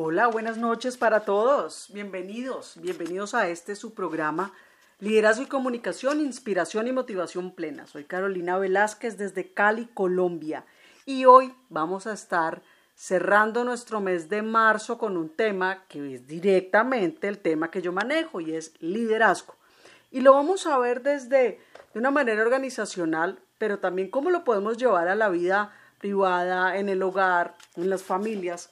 Hola, buenas noches para todos. Bienvenidos, bienvenidos a este su programa Liderazgo y Comunicación, Inspiración y Motivación Plena. Soy Carolina Velázquez desde Cali, Colombia. Y hoy vamos a estar cerrando nuestro mes de marzo con un tema que es directamente el tema que yo manejo y es liderazgo. Y lo vamos a ver desde de una manera organizacional, pero también cómo lo podemos llevar a la vida privada, en el hogar, en las familias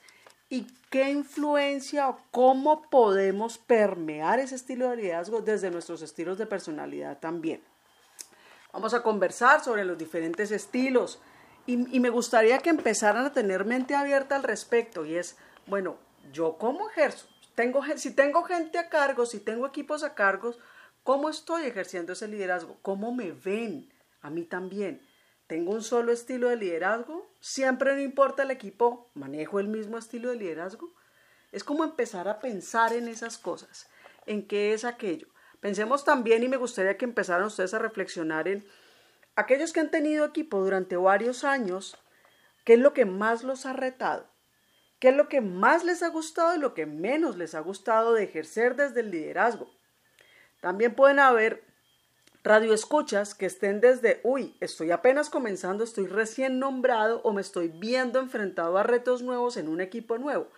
y qué influencia o cómo podemos permear ese estilo de liderazgo desde nuestros estilos de personalidad también. Vamos a conversar sobre los diferentes estilos y, me gustaría que empezaran a tener mente abierta al respecto y es, bueno, yo cómo ejerzo, tengo, si tengo gente a cargo, si tengo equipos a cargo, ¿cómo estoy ejerciendo ese liderazgo? ¿Cómo me ven? A mí también. ¿Tengo un solo estilo de liderazgo? ¿Siempre no importa el equipo? ¿Manejo el mismo estilo de liderazgo? Es como empezar a pensar en esas cosas, en qué es aquello. Pensemos también, y me gustaría que empezaran ustedes a reflexionar en aquellos que han tenido equipo durante varios años, ¿qué es lo que más los ha retado? ¿Qué es lo que más les ha gustado y lo que menos les ha gustado de ejercer desde el liderazgo? También pueden haber radioescuchas que estén desde, uy, estoy apenas comenzando, estoy recién nombrado o me estoy viendo enfrentado a retos nuevos en un equipo nuevo.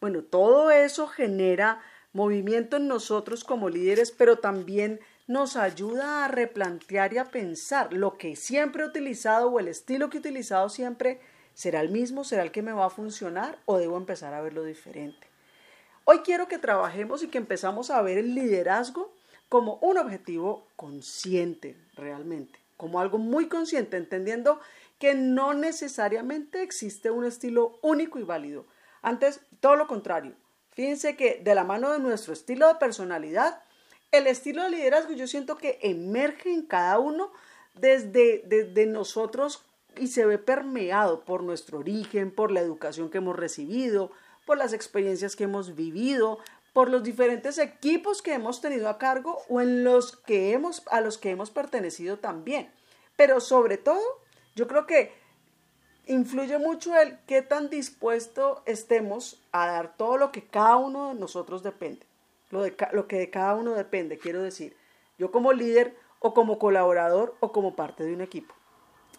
Bueno, todo eso genera movimiento en nosotros como líderes, pero también nos ayuda a replantear y a pensar lo que siempre he utilizado o el estilo que he utilizado siempre será el mismo, será el que me va a funcionar o debo empezar a verlo diferente. Hoy quiero que trabajemos y que empezamos a ver el liderazgo como un objetivo consciente realmente, como algo muy consciente, entendiendo que no necesariamente existe un estilo único y válido. Antes, todo lo contrario. Fíjense que de la mano de nuestro estilo de personalidad, el estilo de liderazgo yo siento que emerge en cada uno desde, desde nosotros y se ve permeado por nuestro origen, por la educación que hemos recibido, por las experiencias que hemos vivido, por los diferentes equipos que hemos tenido a cargo o en los que hemos, a los que hemos pertenecido también. Pero sobre todo, yo creo que influye mucho el qué tan dispuesto estemos a dar todo lo que cada uno de nosotros depende. Lo, de, lo que de cada uno depende, quiero decir, yo como líder o como colaborador o como parte de un equipo.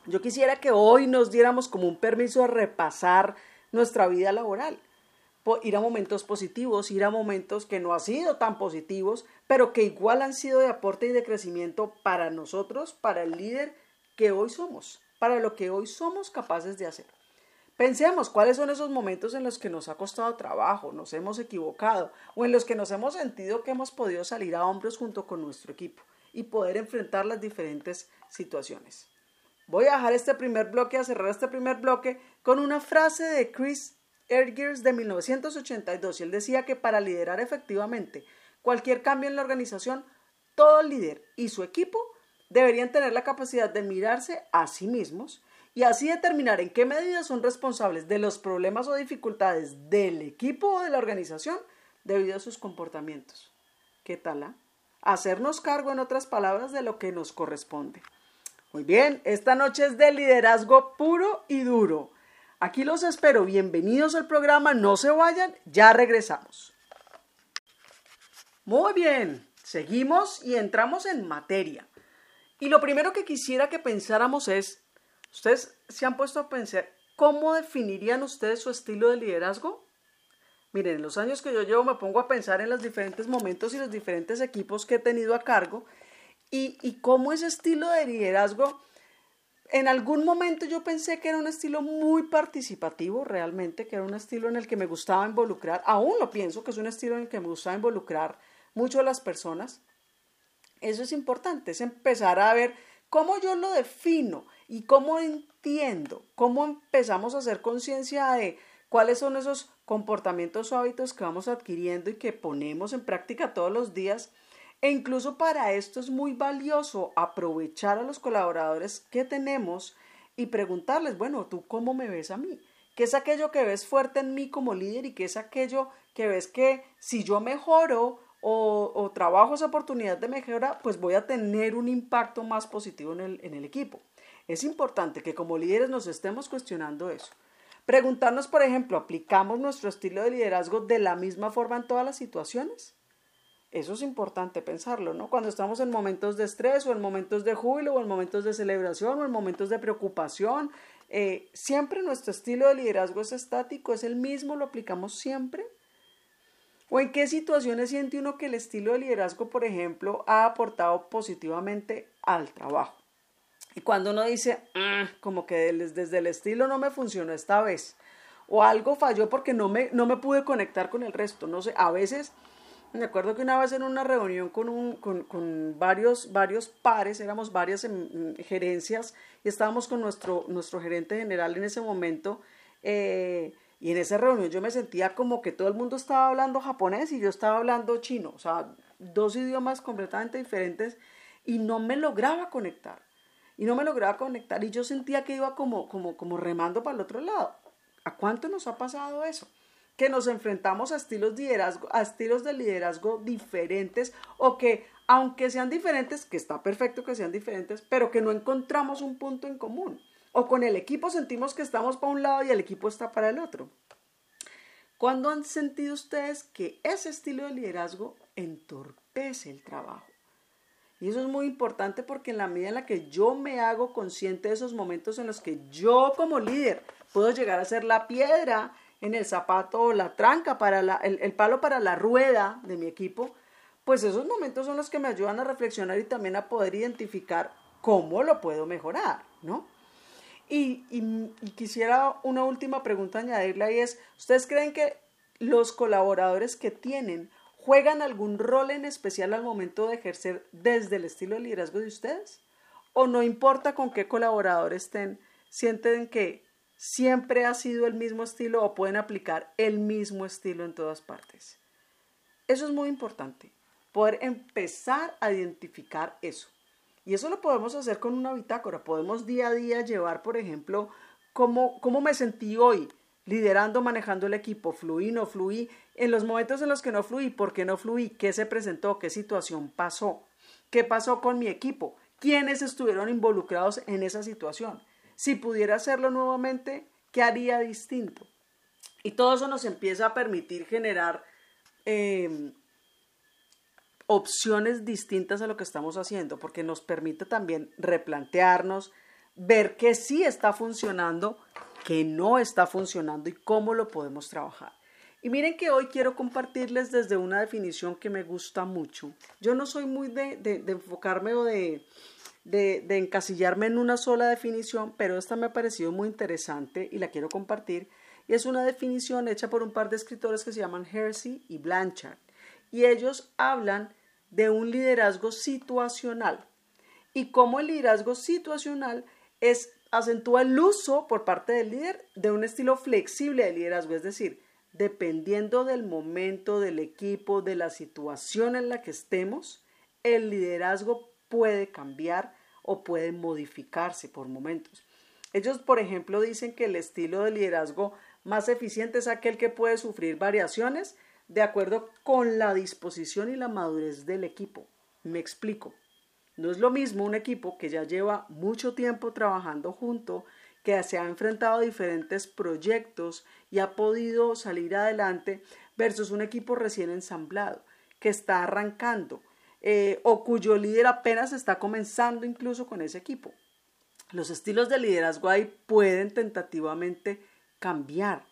Yo quisiera que hoy nos diéramos como un permiso a repasar nuestra vida laboral ir a momentos positivos, ir a momentos que no han sido tan positivos, pero que igual han sido de aporte y de crecimiento para nosotros, para el líder que hoy somos, para lo que hoy somos capaces de hacer. Pensemos cuáles son esos momentos en los que nos ha costado trabajo, nos hemos equivocado o en los que nos hemos sentido que hemos podido salir a hombros junto con nuestro equipo y poder enfrentar las diferentes situaciones. Voy a dejar este primer bloque, a cerrar este primer bloque con una frase de Chris De 1982 y él decía que para liderar efectivamente cualquier cambio en la organización, todo líder y su equipo deberían tener la capacidad de mirarse a sí mismos y así determinar en qué medida son responsables de los problemas o dificultades del equipo o de la organización debido a sus comportamientos. ¿Qué tal? Ah? Hacernos cargo, en otras palabras, de lo que nos corresponde. Muy bien, esta noche es de liderazgo puro y duro. Aquí los espero. Bienvenidos al programa. No se vayan. Ya regresamos. Muy bien. Seguimos y entramos en materia. Y lo primero que quisiera que pensáramos es, ¿ustedes se han puesto a pensar cómo definirían ustedes su estilo de liderazgo? Miren, en los años que yo llevo me pongo a pensar en los diferentes momentos y los diferentes equipos que he tenido a cargo y, y cómo ese estilo de liderazgo en algún momento yo pensé que era un estilo muy participativo, realmente, que era un estilo en el que me gustaba involucrar, aún lo pienso que es un estilo en el que me gustaba involucrar mucho a las personas. Eso es importante, es empezar a ver cómo yo lo defino y cómo entiendo, cómo empezamos a hacer conciencia de cuáles son esos comportamientos o hábitos que vamos adquiriendo y que ponemos en práctica todos los días e incluso para esto es muy valioso aprovechar a los colaboradores que tenemos y preguntarles, bueno, ¿tú cómo me ves a mí? ¿Qué es aquello que ves fuerte en mí como líder y qué es aquello que ves que si yo mejoro o, trabajo esa oportunidad de mejora, pues voy a tener un impacto más positivo el, en el equipo? Es importante que como líderes nos estemos cuestionando eso. Preguntarnos, por ejemplo, ¿aplicamos nuestro estilo de liderazgo de la misma forma en todas las situaciones? Eso es importante pensarlo, ¿no? Cuando estamos en momentos de estrés o en momentos de júbilo o en momentos de celebración o en momentos de preocupación, eh, siempre nuestro estilo de liderazgo es estático, es el mismo, lo aplicamos siempre. ¿O en qué situaciones siente uno que el estilo de liderazgo, por ejemplo, ha aportado positivamente al trabajo? Y cuando uno dice, ah, como que desde el estilo no me funcionó esta vez, o algo falló porque no me, no me pude conectar con el resto, no sé, a veces me acuerdo que una vez en una reunión con, un, con, con varios, varios pares, éramos varias gerencias y estábamos con nuestro, nuestro gerente general en ese momento. Eh, y en esa reunión yo me sentía como que todo el mundo estaba hablando japonés y yo estaba hablando chino, o sea, dos idiomas completamente diferentes y no me lograba conectar. Y no me lograba conectar y yo sentía que iba como, como, como remando para el otro lado. ¿A cuánto nos ha pasado eso? Que nos enfrentamos a estilos, de liderazgo, a estilos de liderazgo diferentes o que aunque sean diferentes, que está perfecto que sean diferentes, pero que no encontramos un punto en común. O con el equipo sentimos que estamos para un lado y el equipo está para el otro. ¿Cuándo han sentido ustedes que ese estilo de liderazgo entorpece el trabajo? Y eso es muy importante porque en la medida en la que yo me hago consciente de esos momentos en los que yo como líder puedo llegar a ser la piedra en el zapato la tranca, para el, palo para la rueda de mi equipo, pues esos momentos son los que me ayudan a reflexionar y también a poder identificar cómo lo puedo mejorar, ¿no? Y, quisiera una última pregunta añadirle ahí es, ¿ustedes creen que los colaboradores que tienen juegan algún rol en especial al momento de ejercer desde el estilo de liderazgo de ustedes? ¿O no importa con qué colaboradores estén, sienten que siempre ha sido el mismo estilo o pueden aplicar el mismo estilo en todas partes. Eso es muy importante, poder empezar a identificar eso. Y eso lo podemos hacer con una bitácora. Podemos día a día llevar, por ejemplo, cómo, cómo me sentí hoy liderando, manejando el equipo. Fluí, no fluí. En los momentos en los que no fluí, ¿por qué no fluí? ¿Qué se presentó? ¿Qué situación pasó? ¿Qué pasó con mi equipo? ¿Quiénes estuvieron involucrados en esa situación? Si pudiera hacerlo nuevamente, ¿qué haría distinto? Y todo eso nos empieza a permitir generar em, opciones distintas a lo que estamos haciendo, porque nos permite también replantearnos, ver qué sí está funcionando, qué no está funcionando y cómo lo podemos trabajar. Y miren que hoy quiero compartirles desde una definición que me gusta mucho. Yo no soy muy de, de enfocarme o de, de, encasillarme en una sola definición, pero esta me ha parecido muy interesante y la quiero compartir. Y es una definición hecha por un par de escritores que se llaman Hersey y Blanchard. Y ellos hablan de un liderazgo situacional y cómo el liderazgo situacional es acentúa el uso por parte del líder de un estilo flexible de liderazgo, es decir, dependiendo del momento, del equipo, de la situación en la que estemos, el liderazgo puede cambiar o puede modificarse por momentos. Ellos, por ejemplo, dicen que el estilo de liderazgo más eficiente es aquel que puede sufrir variaciones de acuerdo con la disposición y la madurez del equipo. Me explico. No es lo mismo un equipo que ya lleva mucho tiempo trabajando junto, que se ha enfrentado a diferentes proyectos y ha podido salir adelante, versus un equipo recién ensamblado, que está arrancando, eh, o cuyo líder apenas está comenzando incluso con ese equipo. Los estilos de liderazgo ahí pueden tentativamente cambiar.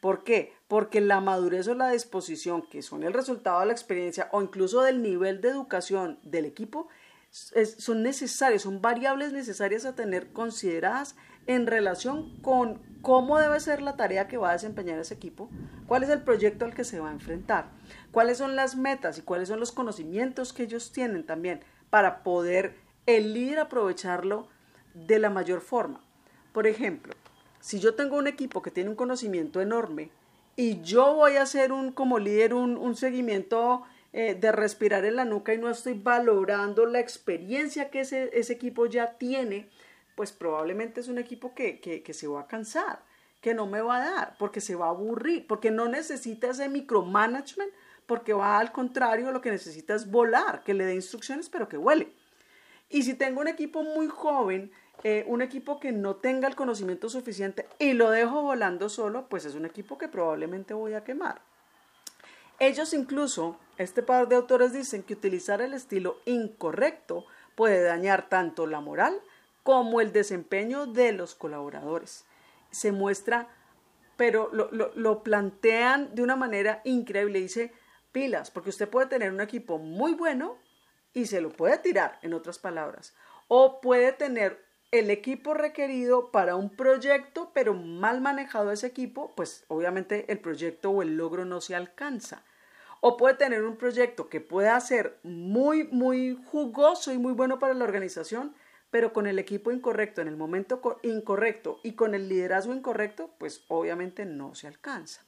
¿Por qué? Porque la madurez o la disposición, que son el resultado de la experiencia o incluso del nivel de educación del equipo, son necesarios, son variables necesarias a tener consideradas en relación con cómo debe ser la tarea que va a desempeñar ese equipo, cuál es el proyecto al que se va a enfrentar, cuáles son las metas y cuáles son los conocimientos que ellos tienen también para poder el líder aprovecharlo de la mayor forma. Por ejemplo, si yo tengo un equipo que tiene un conocimiento enorme y yo voy a hacer un como líder un, un seguimiento eh, de respirar en la nuca y no estoy valorando la experiencia que ese, equipo ya tiene, pues probablemente es un equipo que, que, se va a cansar, que no me va a dar, porque se va a aburrir, porque no necesita ese micromanagement, porque va al contrario, lo que necesita es volar, que le dé instrucciones, pero que huele. Y si tengo un equipo muy joven, eh, un equipo que no tenga el conocimiento suficiente y lo dejo volando solo, pues es un equipo que probablemente voy a quemar. Ellos incluso, este par de autores dicen que utilizar el estilo incorrecto puede dañar tanto la moral como el desempeño de los colaboradores. Se muestra, pero lo, lo plantean de una manera increíble. Dice, pilas, porque usted puede tener un equipo muy bueno y se lo puede tirar, en otras palabras, o puede tener el equipo requerido para un proyecto, pero mal manejado ese equipo, pues obviamente el proyecto o el logro no se alcanza. O puede tener un proyecto que pueda ser muy, muy jugoso y muy bueno para la organización, pero con el equipo incorrecto, en el momento incorrecto y con el liderazgo incorrecto, pues obviamente no se alcanza.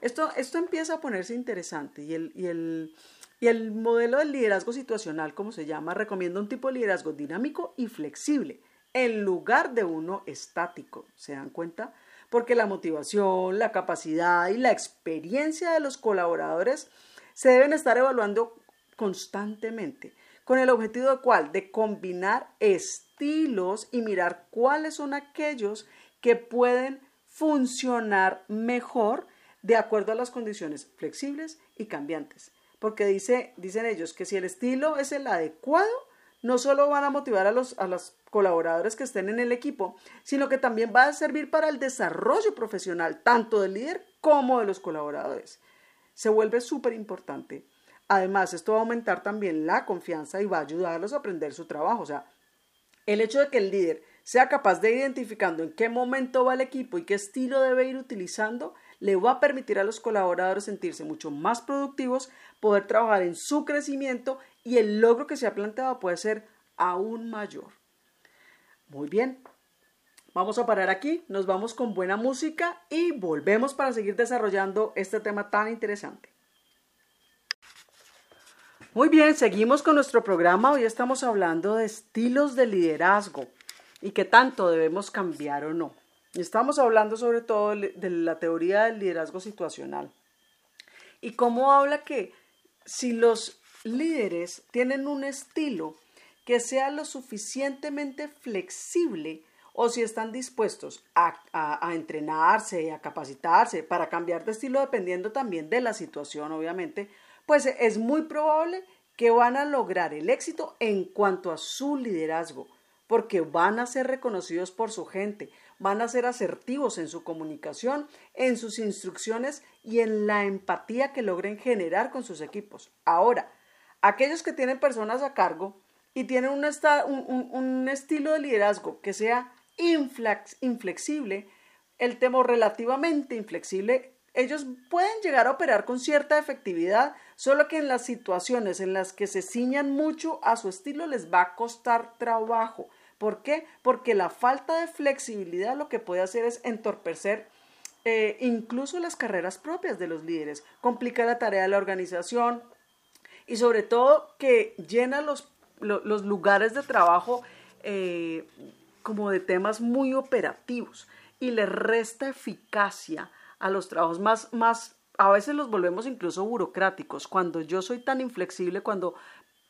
Esto, esto empieza a ponerse interesante y el, y el, y el modelo del liderazgo situacional, como se llama, recomienda un tipo de liderazgo dinámico y flexible en lugar de uno estático. ¿Se dan cuenta? Porque la motivación, la capacidad y la experiencia de los colaboradores se deben estar evaluando constantemente, con el objetivo de cuál? De combinar estilos y mirar cuáles son aquellos que pueden funcionar mejor de acuerdo a las condiciones flexibles y cambiantes. Porque dice, dicen ellos que si el estilo es el adecuado, no solo van a motivar a los colaboradores que estén en el equipo, sino que también va a servir para el desarrollo profesional, tanto del líder como de los colaboradores. Se vuelve súper importante. Además, esto va a aumentar también la confianza y va a ayudarlos a aprender su trabajo. O sea, el hecho de que el líder sea capaz de identificando en qué momento va el equipo y qué estilo debe ir utilizando, le va a permitir a los colaboradores sentirse mucho más productivos, poder trabajar en su crecimiento y el logro que se ha planteado puede ser aún mayor. Muy bien, vamos a parar aquí, nos vamos con buena música y volvemos para seguir desarrollando este tema tan interesante. Muy bien, seguimos con nuestro programa. Hoy estamos hablando de estilos de liderazgo y qué tanto debemos cambiar o no. Estamos hablando sobre todo de la teoría del liderazgo situacional y cómo habla que si los líderes tienen un estilo que sea lo suficientemente flexible o si están dispuestos a, a, entrenarse y a capacitarse para cambiar de estilo dependiendo también de la situación, obviamente, pues es muy probable que van a lograr el éxito en cuanto a su liderazgo, porque van a ser reconocidos por su gente, van a ser asertivos en su comunicación, en sus instrucciones y en la empatía que logren generar con sus equipos. Ahora, aquellos que tienen personas a cargo y tienen un, estilo de liderazgo que sea inflexible, el tema relativamente inflexible, ellos pueden llegar a operar con cierta efectividad, solo que en las situaciones en las que se ciñan mucho a su estilo les va a costar trabajo. ¿Por qué? Porque la falta de flexibilidad lo que puede hacer es entorpecer eh, incluso las carreras propias de los líderes, complica la tarea de la organización, y sobre todo que llena los, los lugares de trabajo eh, como de temas muy operativos y le resta eficacia a los trabajos más, más, a veces los volvemos incluso burocráticos. Cuando yo soy tan inflexible, cuando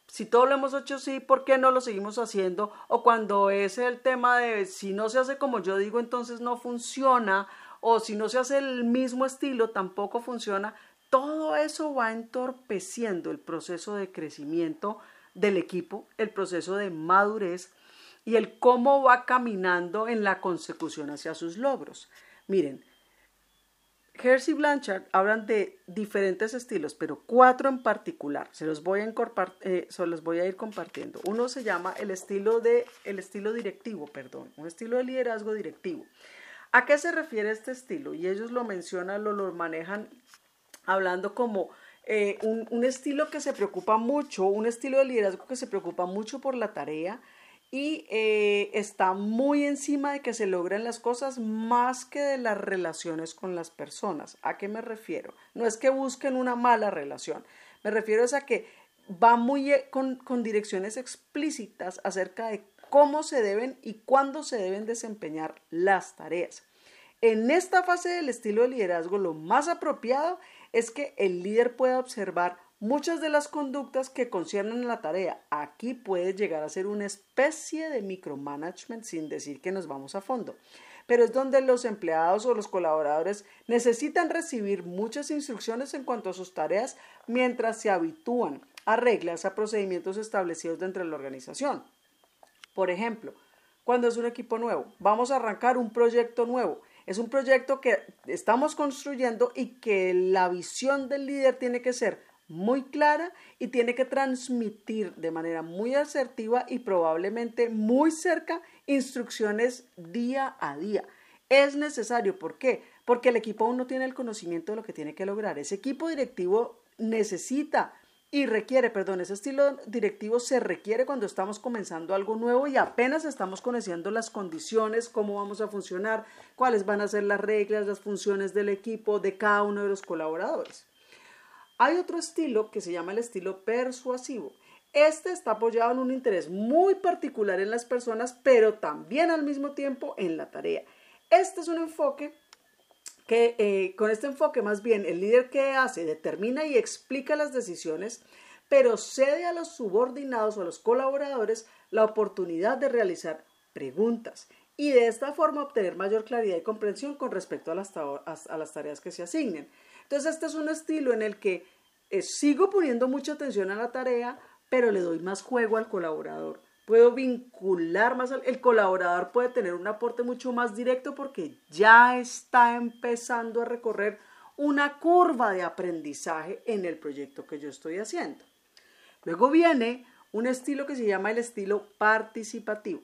si todo lo hemos hecho así, ¿por qué no lo seguimos haciendo? O cuando es el tema de si no se hace como yo digo, entonces no funciona, o si no se hace el mismo estilo, tampoco funciona. Todo eso va entorpeciendo el proceso de crecimiento del equipo, el proceso de madurez y el cómo va caminando en la consecución hacia sus logros. Miren, Hersey y Blanchard hablan de diferentes estilos, pero cuatro en particular. Se los voy a, eh, se los voy a ir compartiendo. Uno se llama el estilo, de, el estilo directivo, perdón, un estilo de liderazgo directivo. ¿A qué se refiere este estilo? Y ellos lo mencionan, lo, lo manejan hablando como eh, un, estilo que se preocupa mucho, un estilo de liderazgo que se preocupa mucho por la tarea y eh, está muy encima de que se logren las cosas más que de las relaciones con las personas. ¿A qué me refiero? No es que busquen una mala relación, me refiero a que va muy eh, con, con direcciones explícitas acerca de cómo se deben y cuándo se deben desempeñar las tareas. En esta fase del estilo de liderazgo, lo más apropiado es que el líder pueda observar muchas de las conductas que conciernen a la tarea. Aquí puede llegar a ser una especie de micromanagement sin decir que nos vamos a fondo pero es donde los empleados o los colaboradores necesitan recibir muchas instrucciones en cuanto a sus tareas mientras se habitúan a reglas, a procedimientos establecidos dentro de la organización. Por ejemplo, cuando es un equipo nuevo, vamos a arrancar un proyecto nuevo. Es un proyecto que estamos construyendo y que la visión del líder tiene que ser muy clara y tiene que transmitir de manera muy asertiva y probablemente muy cerca instrucciones día a día. Es necesario, ¿por qué? Porque el equipo aún no tiene el conocimiento de lo que tiene que lograr. Ese equipo directivo necesita y requiere, perdón, ese estilo directivo se requiere cuando estamos comenzando algo nuevo y apenas estamos conociendo las condiciones, cómo vamos a funcionar, cuáles van a ser las reglas, las funciones del equipo, de cada uno de los colaboradores. Hay otro estilo que se llama el estilo persuasivo. Este está apoyado en un interés muy particular en las personas, pero también al mismo tiempo en la tarea. Este es un enfoque que eh, con este enfoque más bien el líder que hace determina y explica las decisiones, pero cede a los subordinados o a los colaboradores la oportunidad de realizar preguntas y de esta forma obtener mayor claridad y comprensión con respecto a las, tareas que se asignen. Entonces este es un estilo en el que eh, sigo poniendo mucha atención a la tarea, pero le doy más juego al colaborador. Puedo vincular más al el colaborador puede tener un aporte mucho más directo porque ya está empezando a recorrer una curva de aprendizaje en el proyecto que yo estoy haciendo. Luego viene un estilo que se llama el estilo participativo.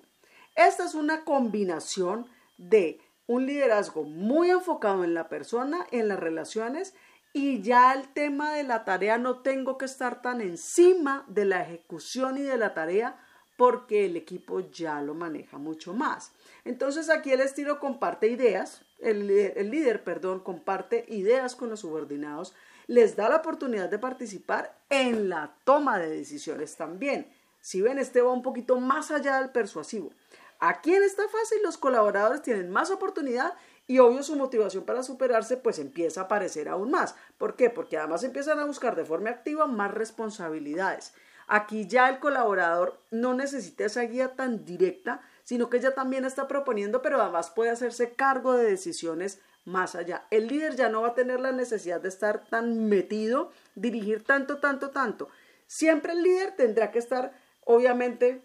Esta es una combinación de un liderazgo muy enfocado en la persona, en las relaciones y ya el tema de la tarea no tengo que estar tan encima de la ejecución y de la tarea porque el equipo ya lo maneja mucho más. Entonces aquí el estilo comparte ideas, el líder, perdón, comparte ideas con los subordinados, les da la oportunidad de participar en la toma de decisiones también. Si ven, este va un poquito más allá del persuasivo. Aquí en esta fase los colaboradores tienen más oportunidad y obvio su motivación para superarse pues empieza a aparecer aún más. ¿Por qué? Porque además empiezan a buscar de forma activa más responsabilidades. Aquí ya el colaborador no necesita esa guía tan directa, sino que ya también está proponiendo, pero además puede hacerse cargo de decisiones más allá. El líder ya no va a tener la necesidad de estar tan metido, dirigir tanto, tanto, tanto. Siempre el líder tendrá que estar, obviamente,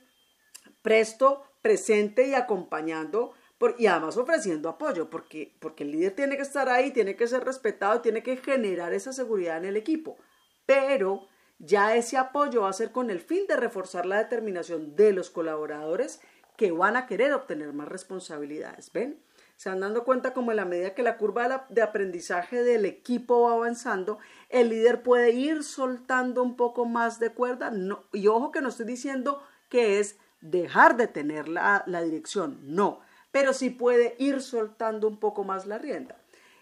presto, presente y acompañando y además ofreciendo apoyo, porque, porque el líder tiene que estar ahí, tiene que ser respetado, tiene que generar esa seguridad en el equipo. Pero ya ese apoyo va a ser con el fin de reforzar la determinación de los colaboradores que van a querer obtener más responsabilidades. ¿Ven? Se van dando cuenta como en la medida que la curva de aprendizaje del equipo va avanzando, el líder puede ir soltando un poco más de cuerda. Y ojo que no estoy diciendo que es dejar de tener la, la dirección, no pero sí puede ir soltando un poco más la rienda.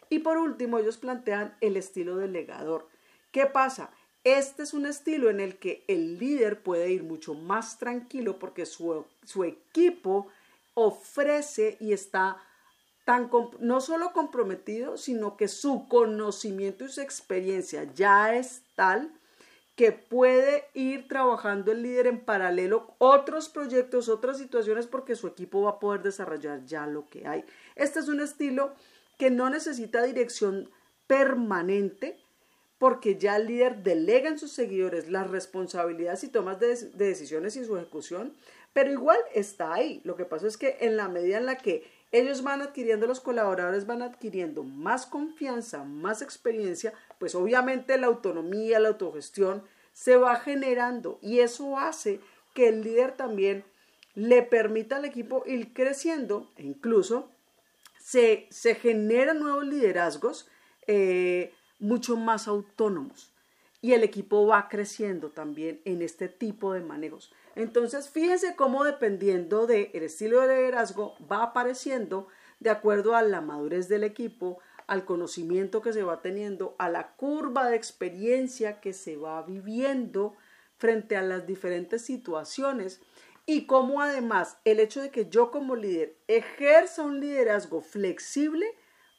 Y por último, ellos plantean el estilo delegador. ¿Qué pasa? Este es un estilo en el que el líder puede ir mucho más tranquilo porque su, su equipo ofrece y está tan no solo comprometido, sino que su conocimiento y su experiencia ya es tal que puede ir trabajando el líder en paralelo otros proyectos, otras situaciones, porque su equipo va a poder desarrollar ya lo que hay. Este es un estilo que no necesita dirección permanente, porque ya el líder delega en sus seguidores las responsabilidades y tomas de, de decisiones y su ejecución, pero igual está ahí. Lo que pasa es que en la medida en la que ellos van adquiriendo, los colaboradores van adquiriendo más confianza, más experiencia, pues obviamente la autonomía, la autogestión se va generando y eso hace que el líder también le permita al equipo ir creciendo e incluso se, se generan nuevos liderazgos eh, mucho más autónomos y el equipo va creciendo también en este tipo de manejos. Entonces, fíjense cómo dependiendo del estilo de liderazgo va apareciendo de acuerdo a la madurez del equipo, al conocimiento que se va teniendo, a la curva de experiencia que se va viviendo frente a las diferentes situaciones y cómo además el hecho de que yo como líder ejerza un liderazgo flexible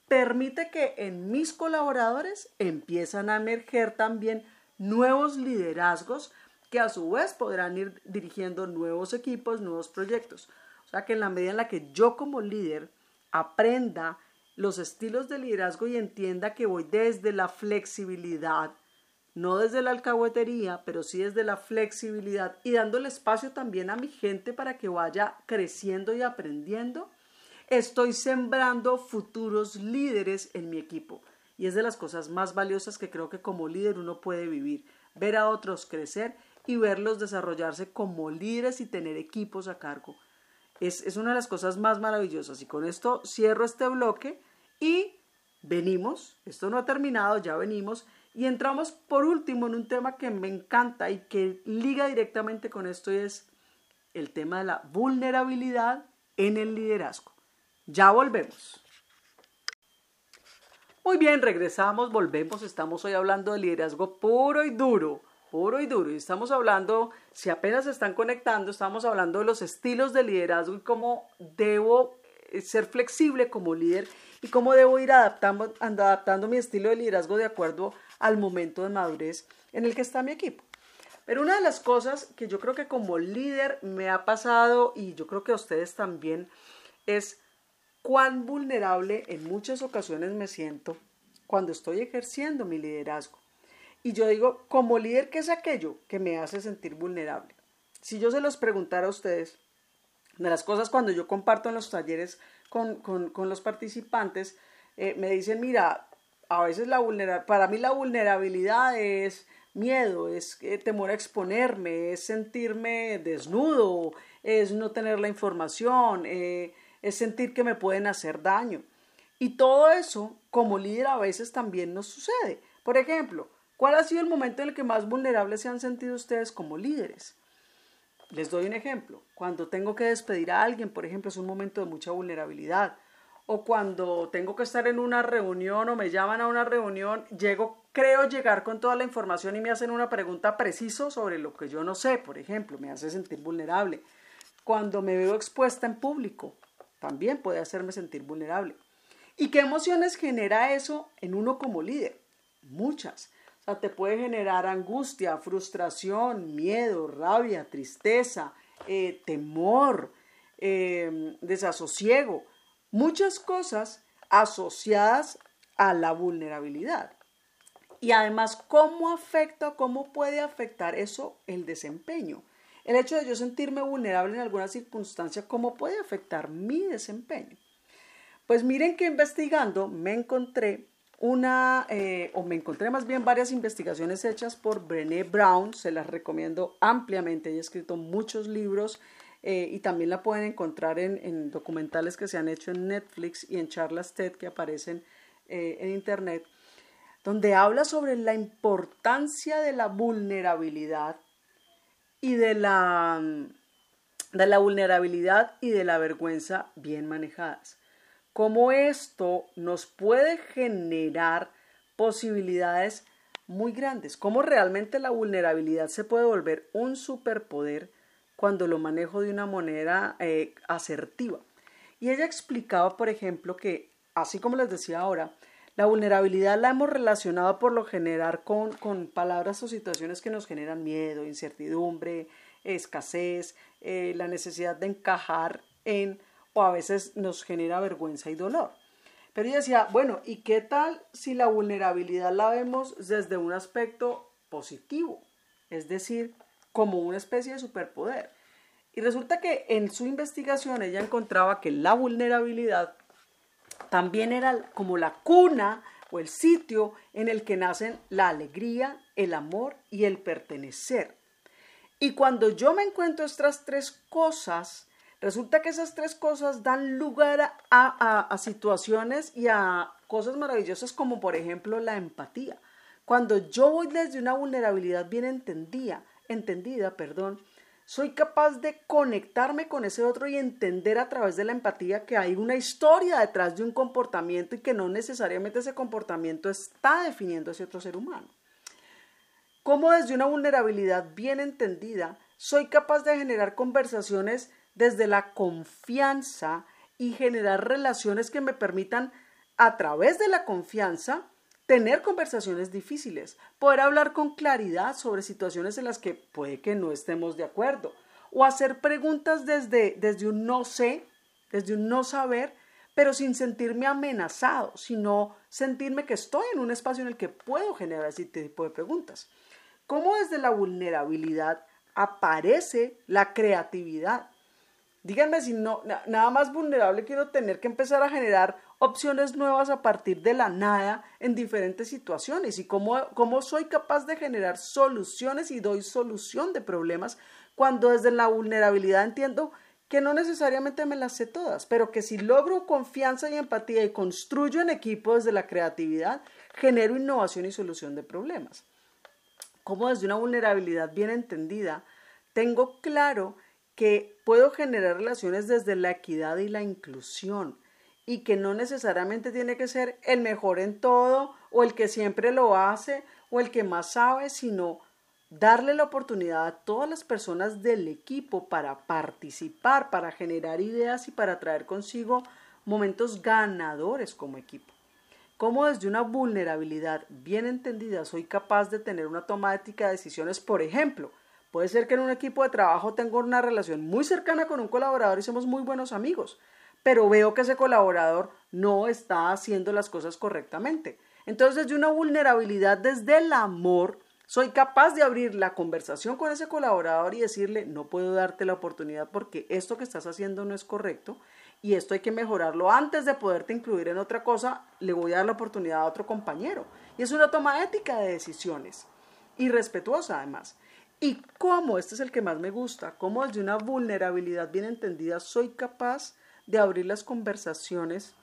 permite que en mis colaboradores empiezan a emerger también nuevos liderazgos que a su vez podrán ir dirigiendo nuevos equipos, nuevos proyectos. O sea que en la medida en la que yo como líder aprenda los estilos de liderazgo y entienda que voy desde la flexibilidad, no desde la alcahuetería, pero sí desde la flexibilidad y dándole espacio también a mi gente para que vaya creciendo y aprendiendo, estoy sembrando futuros líderes en mi equipo. Y es de las cosas más valiosas que creo que como líder uno puede vivir, ver a otros crecer y verlos desarrollarse como líderes y tener equipos a cargo. Es, es una de las cosas más maravillosas. Y con esto cierro este bloque y venimos, esto no ha terminado, ya venimos, y entramos por último en un tema que me encanta y que liga directamente con esto y es el tema de la vulnerabilidad en el liderazgo. Ya volvemos. Muy bien, regresamos, volvemos, estamos hoy hablando de liderazgo puro y duro, puro y duro, y estamos hablando, si apenas se están conectando, estamos hablando de los estilos de liderazgo y cómo debo eh, ser flexible como líder y cómo debo ir adaptando, adaptando mi estilo de liderazgo de acuerdo al momento de madurez en el que está mi equipo. Pero una de las cosas que yo creo que como líder me ha pasado y yo creo que a ustedes también es cuán vulnerable en muchas ocasiones me siento cuando estoy ejerciendo mi liderazgo. Y yo digo, como líder, ¿qué es aquello que me hace sentir vulnerable? Si yo se los preguntara a ustedes, de las cosas cuando yo comparto en los talleres con, los participantes, eh, me dicen, mira, a veces la vulnerabilidad, para mí la vulnerabilidad es miedo, es eh, temor a exponerme, es sentirme desnudo, es no tener la información, eh, es sentir que me pueden hacer daño. Y todo eso, como líder, a veces también nos sucede. Por ejemplo, ¿cuál ha sido el momento en el que más vulnerables se han sentido ustedes como líderes? Les doy un ejemplo. Cuando tengo que despedir a alguien, por ejemplo, es un momento de mucha vulnerabilidad. O cuando tengo que estar en una reunión o me llaman a una reunión, llego, creo llegar con toda la información y me hacen una pregunta precisa sobre lo que yo no sé, por ejemplo, me hace sentir vulnerable. Cuando me veo expuesta en público, también puede hacerme sentir vulnerable. ¿Y qué emociones genera eso en uno como líder? Muchas te puede generar angustia, frustración, miedo, rabia, tristeza, eh, temor, eh, desasosiego, muchas cosas asociadas a la vulnerabilidad. Y además, ¿cómo afecta, cómo puede afectar eso el desempeño? El hecho de yo sentirme vulnerable en alguna circunstancia, ¿cómo puede afectar mi desempeño? Pues miren que investigando me encontré una, eh, o me encontré más bien varias investigaciones hechas por Brené Brown, se las recomiendo ampliamente, ella ha escrito muchos libros eh, y también la pueden encontrar en, documentales que se han hecho en Netflix y en charlas TED que aparecen eh, en Internet, donde habla sobre la importancia de la vulnerabilidad y de la, de la vulnerabilidad y de la vergüenza bien manejadas cómo esto nos puede generar posibilidades muy grandes, cómo realmente la vulnerabilidad se puede volver un superpoder cuando lo manejo de una manera eh, asertiva. Y ella explicaba, por ejemplo, que, así como les decía ahora, la vulnerabilidad la hemos relacionado por lo general con, con palabras o situaciones que nos generan miedo, incertidumbre, escasez, eh, la necesidad de encajar en o a veces nos genera vergüenza y dolor. Pero ella decía, bueno, ¿y qué tal si la vulnerabilidad la vemos desde un aspecto positivo? Es decir, como una especie de superpoder. Y resulta que en su investigación ella encontraba que la vulnerabilidad también era como la cuna o el sitio en el que nacen la alegría, el amor y el pertenecer. Y cuando yo me encuentro estas tres cosas, Resulta que esas tres cosas dan lugar a, situaciones y a cosas maravillosas como por ejemplo la empatía. Cuando yo voy desde una vulnerabilidad bien entendida, entendida, perdón, soy capaz de conectarme con ese otro y entender a través de la empatía que hay una historia detrás de un comportamiento y que no necesariamente ese comportamiento está definiendo a ese otro ser humano. Como desde una vulnerabilidad bien entendida, soy capaz de generar conversaciones desde la confianza y generar relaciones que me permitan, a través de la confianza, tener conversaciones difíciles, poder hablar con claridad sobre situaciones en las que puede que no estemos de acuerdo, o hacer preguntas desde, desde un no sé, desde un no saber, pero sin sentirme amenazado, sino sentirme que estoy en un espacio en el que puedo generar ese tipo de preguntas. ¿Cómo desde la vulnerabilidad aparece la creatividad? Díganme si no, nada más vulnerable quiero tener que empezar a generar opciones nuevas a partir de la nada en diferentes situaciones y cómo, cómo soy capaz de generar soluciones y doy solución de problemas cuando desde la vulnerabilidad entiendo que no necesariamente me las sé todas, pero que si logro confianza y empatía y construyo en equipo desde la creatividad, genero innovación y solución de problemas. Como desde una vulnerabilidad bien entendida, tengo claro que puedo generar relaciones desde la equidad y la inclusión y que no necesariamente tiene que ser el mejor en todo o el que siempre lo hace o el que más sabe, sino darle la oportunidad a todas las personas del equipo para participar, para generar ideas y para traer consigo momentos ganadores como equipo. Cómo desde una vulnerabilidad bien entendida soy capaz de tener una toma ética de decisiones, por ejemplo, puede ser que en un equipo de trabajo tengo una relación muy cercana con un colaborador y somos muy buenos amigos, pero veo que ese colaborador no está haciendo las cosas correctamente. Entonces, desde una vulnerabilidad, desde el amor, soy capaz de abrir la conversación con ese colaborador y decirle, no puedo darte la oportunidad porque esto que estás haciendo no es correcto y esto hay que mejorarlo antes de poderte incluir en otra cosa, le voy a dar la oportunidad a otro compañero. Y es una toma ética de decisiones y respetuosa además. Y cómo, este es el que más me gusta, cómo desde una vulnerabilidad bien entendida soy capaz de abrir las conversaciones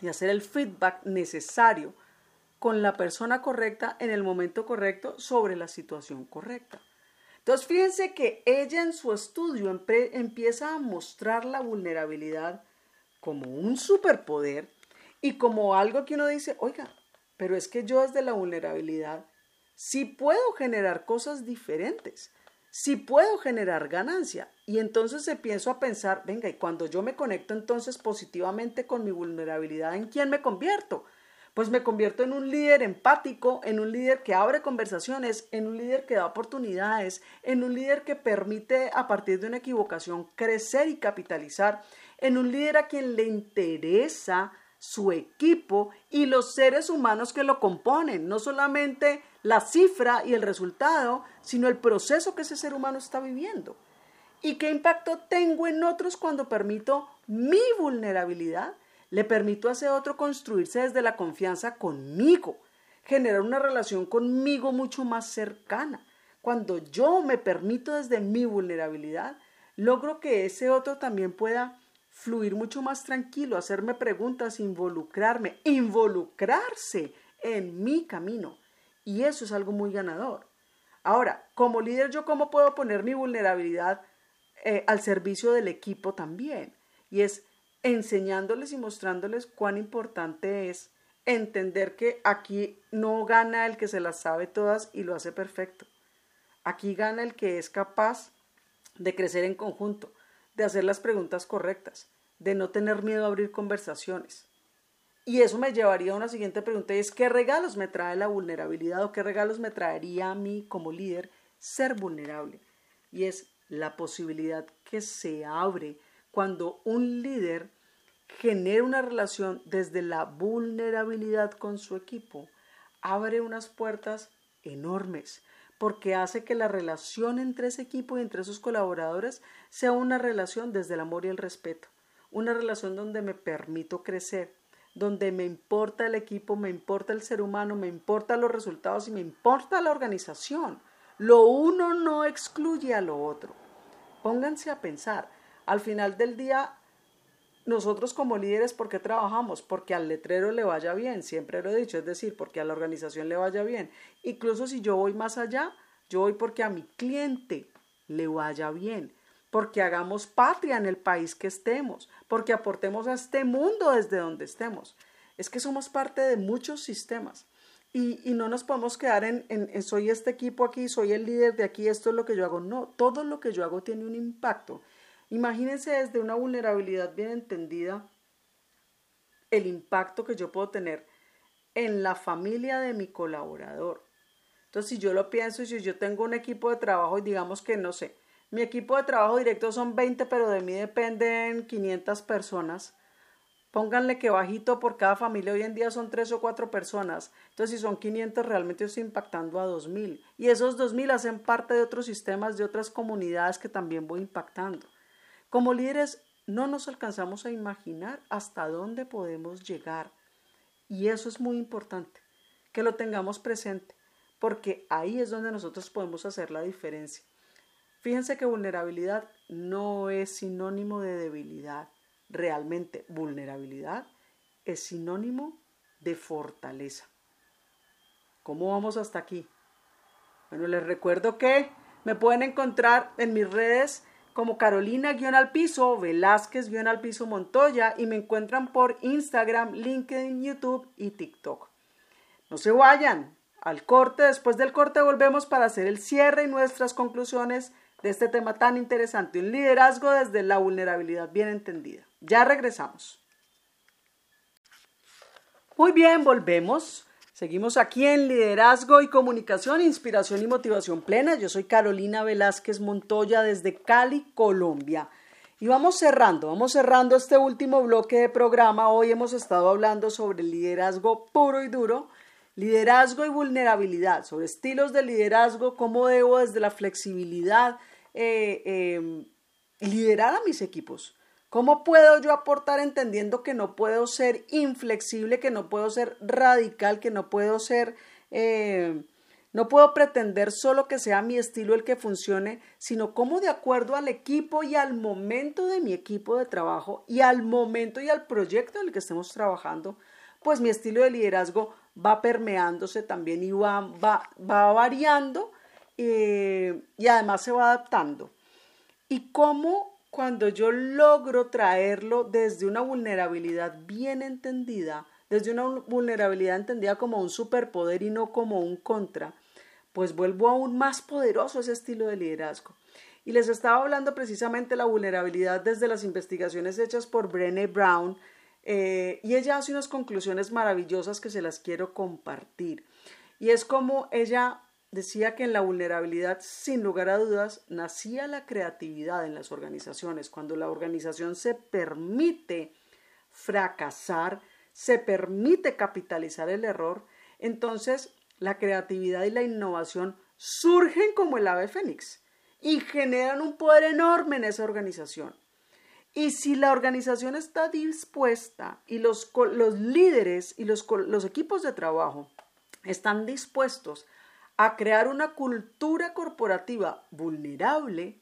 y hacer el feedback necesario con la persona correcta en el momento correcto sobre la situación correcta. Entonces, fíjense que ella en su estudio empieza a mostrar la vulnerabilidad como un superpoder y como algo que uno dice, oiga, pero es que yo desde la vulnerabilidad sí puedo generar cosas diferentes, sí puedo generar ganancia. Y entonces empiezo a pensar, venga, y cuando yo me conecto entonces positivamente con mi vulnerabilidad, ¿en quién me convierto? pues me convierto en un líder empático, en un líder que abre conversaciones, en un líder que da oportunidades, en un líder que permite a partir de una equivocación crecer y capitalizar, en un líder a quien le interesa su equipo y los seres humanos que lo componen, no solamente la cifra y el resultado, sino el proceso que ese ser humano está viviendo. ¿Y qué impacto tengo en otros cuando permito mi vulnerabilidad? Le permito a ese otro construirse desde la confianza conmigo, generar una relación conmigo mucho más cercana. Cuando yo me permito desde mi vulnerabilidad, logro que ese otro también pueda fluir mucho más tranquilo, hacerme preguntas, involucrarme, involucrarse en mi camino. Y eso es algo muy ganador. Ahora, como líder, ¿yo cómo puedo poner mi vulnerabilidad eh, al servicio del equipo también? Y es enseñándoles y mostrándoles cuán importante es entender que aquí no gana el que se las sabe todas y lo hace perfecto. Aquí gana el que es capaz de crecer en conjunto, de hacer las preguntas correctas, de no tener miedo a abrir conversaciones. Y eso me llevaría a una siguiente pregunta y es ¿qué regalos me trae la vulnerabilidad o qué regalos me traería a mí como líder ser vulnerable? Y es la posibilidad que se abre cuando un líder genera una relación desde la vulnerabilidad con su equipo, abre unas puertas enormes porque hace que la relación entre ese equipo y entre sus colaboradores sea una relación desde el amor y el respeto, una relación donde me permito crecer, donde me importa el equipo, me importa el ser humano, me importa los resultados y me importa la organización. Lo uno no excluye a lo otro. Pónganse a pensar, al final del día, nosotros como líderes, ¿por qué trabajamos? Porque al letrero le vaya bien, siempre lo he dicho, es decir, porque a la organización le vaya bien. Incluso si yo voy más allá, yo voy porque a mi cliente le vaya bien, porque hagamos patria en el país que estemos, porque aportemos a este mundo desde donde estemos. Es que somos parte de muchos sistemas. Y, no nos podemos quedar en, en soy este equipo aquí, soy el líder de aquí, esto es lo que yo hago. No, todo lo que yo hago tiene un impacto Imagínense desde una vulnerabilidad bien entendida el impacto que yo puedo tener en la familia de mi colaborador. Entonces, si yo lo pienso si yo tengo un equipo de trabajo y digamos que no sé, mi equipo de trabajo directo son 20, pero de mí dependen 500 personas. Pónganle que bajito por cada familia hoy en día son 3 o 4 personas. Entonces, si son 500, realmente estoy impactando a 2000. Y esos 2000 hacen parte de otros sistemas, de otras comunidades que también voy impactando. Como líderes, no nos alcanzamos a imaginar hasta dónde podemos llegar. Y eso es muy importante, que lo tengamos presente, porque ahí es donde nosotros podemos hacer la diferencia. Fíjense que vulnerabilidad no es sinónimo de debilidad. Realmente vulnerabilidad es sinónimo de fortaleza. ¿Cómo vamos hasta aquí? Bueno, les recuerdo que me pueden encontrar en mis redes como Carolina-al piso, Velázquez-al piso Montoya y me encuentran por Instagram, LinkedIn, YouTube y TikTok. No se vayan. Al corte, después del corte volvemos para hacer el cierre y nuestras conclusiones de este tema tan interesante, un liderazgo desde la vulnerabilidad bien entendida. Ya regresamos. Muy bien, volvemos. Seguimos aquí en Liderazgo y Comunicación, Inspiración y Motivación Plena. Yo soy Carolina Velázquez Montoya desde Cali, Colombia. Y vamos cerrando, vamos cerrando este último bloque de programa. Hoy hemos estado hablando sobre liderazgo puro y duro Liderazgo y vulnerabilidad, sobre estilos de liderazgo, cómo debo desde la flexibilidad eh, em, liderar a mis equipos. ¿Cómo puedo yo aportar entendiendo que no puedo ser inflexible, que no puedo ser radical, que no puedo ser, eh, no puedo pretender solo que sea mi estilo el que funcione, sino cómo de acuerdo al equipo y al momento de mi equipo de trabajo y al momento y al proyecto en el que estemos trabajando, pues mi estilo de liderazgo va permeándose también y va, va, va variando eh, y además se va adaptando. Y cómo cuando yo logro traerlo desde una vulnerabilidad bien entendida, desde una vulnerabilidad entendida como un superpoder y no como un contra, pues vuelvo aún más poderoso ese estilo de liderazgo. Y les estaba hablando precisamente la vulnerabilidad desde las investigaciones hechas por Brené Brown, eh, y ella hace unas conclusiones maravillosas que se las quiero compartir. Y es como ella decía que en la vulnerabilidad, sin lugar a dudas, nacía la creatividad en las organizaciones. Cuando la organización se permite fracasar, se permite capitalizar el error, entonces la creatividad y la innovación surgen como el ave fénix y generan un poder enorme en esa organización. Y si la organización está dispuesta y los, los líderes y los, los equipos de trabajo están dispuestos a crear una cultura corporativa vulnerable,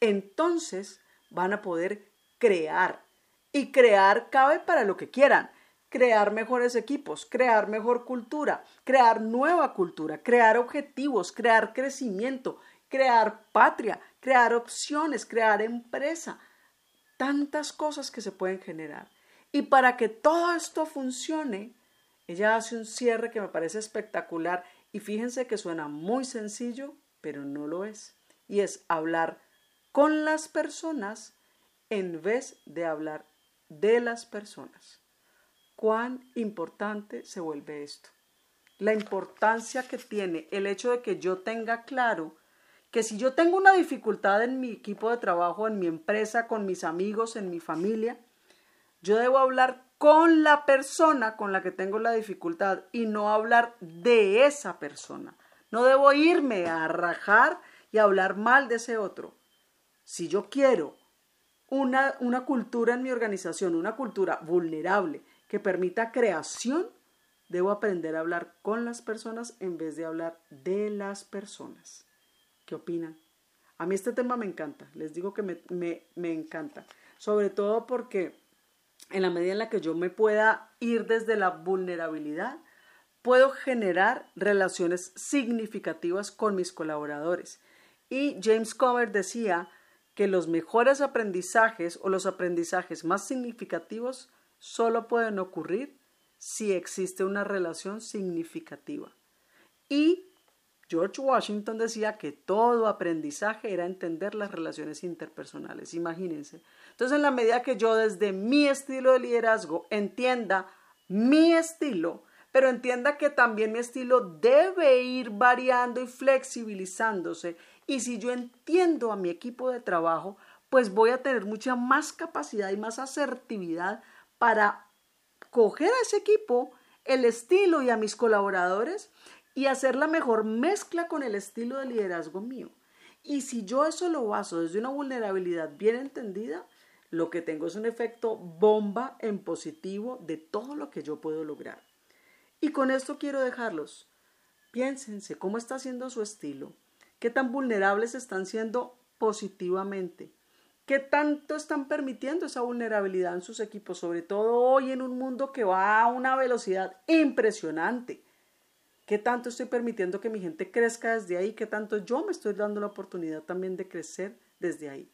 entonces van a poder crear. Y crear cabe para lo que quieran. Crear mejores equipos, crear mejor cultura, crear nueva cultura, crear objetivos, crear crecimiento, crear patria, crear opciones, crear empresa tantas cosas que se pueden generar. Y para que todo esto funcione, ella hace un cierre que me parece espectacular y fíjense que suena muy sencillo, pero no lo es. Y es hablar con las personas en vez de hablar de las personas. Cuán importante se vuelve esto. La importancia que tiene el hecho de que yo tenga claro que si yo tengo una dificultad en mi equipo de trabajo, en mi empresa, con mis amigos, en mi familia, yo debo hablar con la persona con la que tengo la dificultad y no hablar de esa persona. No debo irme a rajar y hablar mal de ese otro. Si yo quiero una, una cultura en mi organización, una cultura vulnerable que permita creación, debo aprender a hablar con las personas en vez de hablar de las personas. ¿Qué opinan? A mí este tema me encanta, les digo que me, me, encanta, sobre todo porque en la medida en la que yo me pueda ir desde la vulnerabilidad, puedo generar relaciones significativas con mis colaboradores. Y James Comer decía que los mejores aprendizajes o los aprendizajes más significativos solo pueden ocurrir si existe una relación significativa. Y George Washington decía que todo aprendizaje era entender las relaciones interpersonales, imagínense. Entonces, en la medida que yo desde mi estilo de liderazgo entienda mi estilo, pero entienda que también mi estilo debe ir variando y flexibilizándose. Y si yo entiendo a mi equipo de trabajo, pues voy a tener mucha más capacidad y más asertividad para coger a ese equipo, el estilo y a mis colaboradores y hacer la mejor mezcla con el estilo de liderazgo mío. Y si yo eso lo baso desde una vulnerabilidad bien entendida, lo que tengo es un efecto bomba en positivo de todo lo que yo puedo lograr. Y con esto quiero dejarlos. Piénsense cómo está siendo su estilo, qué tan vulnerables están siendo positivamente, qué tanto están permitiendo esa vulnerabilidad en sus equipos, sobre todo hoy en un mundo que va a una velocidad impresionante. ¿Qué tanto estoy permitiendo que mi gente crezca desde ahí? ¿Qué tanto yo me estoy dando la oportunidad también de crecer desde ahí?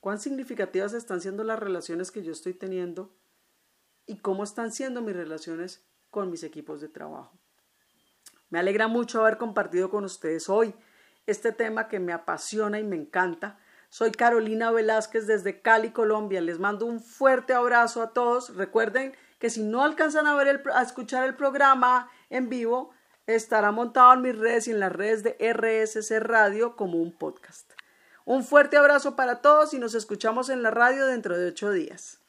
¿Cuán significativas están siendo las relaciones que yo estoy teniendo? ¿Y cómo están siendo mis relaciones con mis equipos de trabajo? Me alegra mucho haber compartido con ustedes hoy este tema que me apasiona y me encanta. Soy Carolina Velázquez desde Cali, Colombia. Les mando un fuerte abrazo a todos. Recuerden que si no alcanzan a ver a escuchar el programa en vivo, estará montado en mis redes y en las redes de RSC Radio como un podcast. Un fuerte abrazo para todos y nos escuchamos en la radio dentro de ocho días.